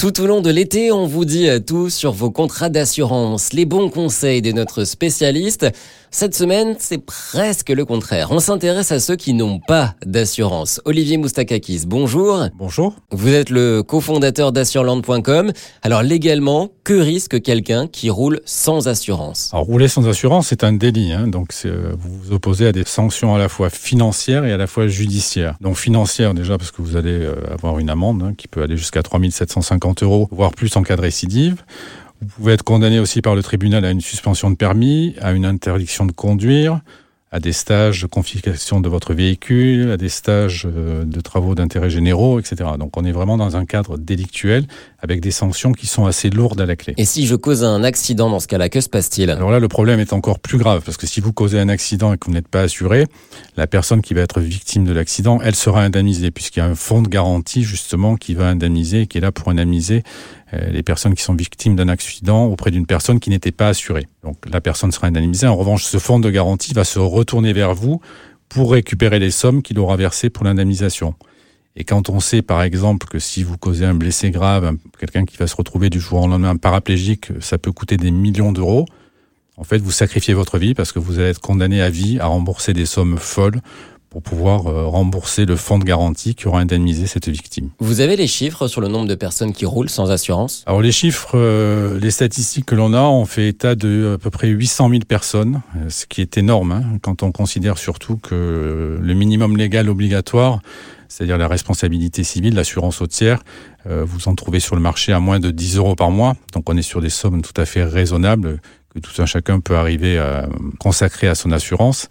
Tout au long de l'été, on vous dit tout sur vos contrats d'assurance, les bons conseils de notre spécialiste. Cette semaine, c'est presque le contraire. On s'intéresse à ceux qui n'ont pas d'assurance. Olivier Moustakakis, bonjour. Bonjour. Vous êtes le cofondateur d'assureland.com. Alors légalement, que risque quelqu'un qui roule sans assurance? Alors rouler sans assurance, c'est un délit. Hein. donc euh, vous vous opposez à des sanctions à la fois financières et à la fois judiciaires. Donc financières déjà parce que vous allez euh, avoir une amende hein, qui peut aller jusqu'à 3750 voire plus en cas de récidive. Vous pouvez être condamné aussi par le tribunal à une suspension de permis, à une interdiction de conduire, à des stages de confiscation de votre véhicule, à des stages euh, de travaux d'intérêt généraux, etc. Donc on est vraiment dans un cadre délictuel avec des sanctions qui sont assez lourdes à la clé. Et si je cause un accident dans ce cas-là, que se passe-t-il? Alors là, le problème est encore plus grave parce que si vous causez un accident et que vous n'êtes pas assuré, la personne qui va être victime de l'accident, elle sera indemnisée puisqu'il y a un fonds de garantie justement qui va indemniser, qui est là pour indemniser les personnes qui sont victimes d'un accident auprès d'une personne qui n'était pas assurée. Donc la personne sera indemnisée. En revanche, ce fonds de garantie va se retourner vers vous pour récupérer les sommes qu'il aura versées pour l'indemnisation. Et quand on sait, par exemple, que si vous causez un blessé grave, quelqu'un qui va se retrouver du jour au lendemain paraplégique, ça peut coûter des millions d'euros. En fait, vous sacrifiez votre vie parce que vous allez être condamné à vie à rembourser des sommes folles pour pouvoir euh, rembourser le fonds de garantie qui aura indemnisé cette victime. Vous avez les chiffres sur le nombre de personnes qui roulent sans assurance? Alors les chiffres, euh, les statistiques que l'on a, on fait état de à peu près 800 000 personnes, euh, ce qui est énorme hein, quand on considère surtout que le minimum légal obligatoire, c'est-à-dire la responsabilité civile, l'assurance au tiers, vous en trouvez sur le marché à moins de 10 euros par mois. Donc on est sur des sommes tout à fait raisonnables que tout un chacun peut arriver à consacrer à son assurance,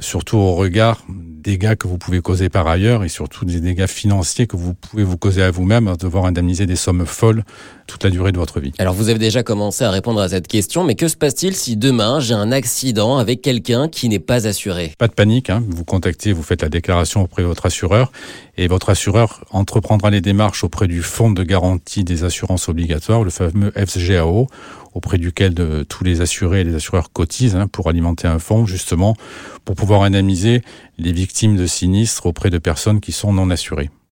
surtout au regard dégâts que vous pouvez causer par ailleurs et surtout des dégâts financiers que vous pouvez vous causer à vous-même, à devoir indemniser des sommes folles toute la durée de votre vie. Alors vous avez déjà commencé à répondre à cette question, mais que se passe-t-il si demain j'ai un accident avec quelqu'un qui n'est pas assuré? Pas de panique, hein. vous contactez, vous faites la déclaration auprès de votre assureur et votre assureur entreprendra les démarches auprès du fonds de garantie des assurances obligatoires, le fameux FGAO, auprès duquel de, tous les assurés et les assureurs cotisent hein, pour alimenter un fonds justement pour pouvoir indemniser les victimes de sinistres auprès de personnes qui sont non assurées.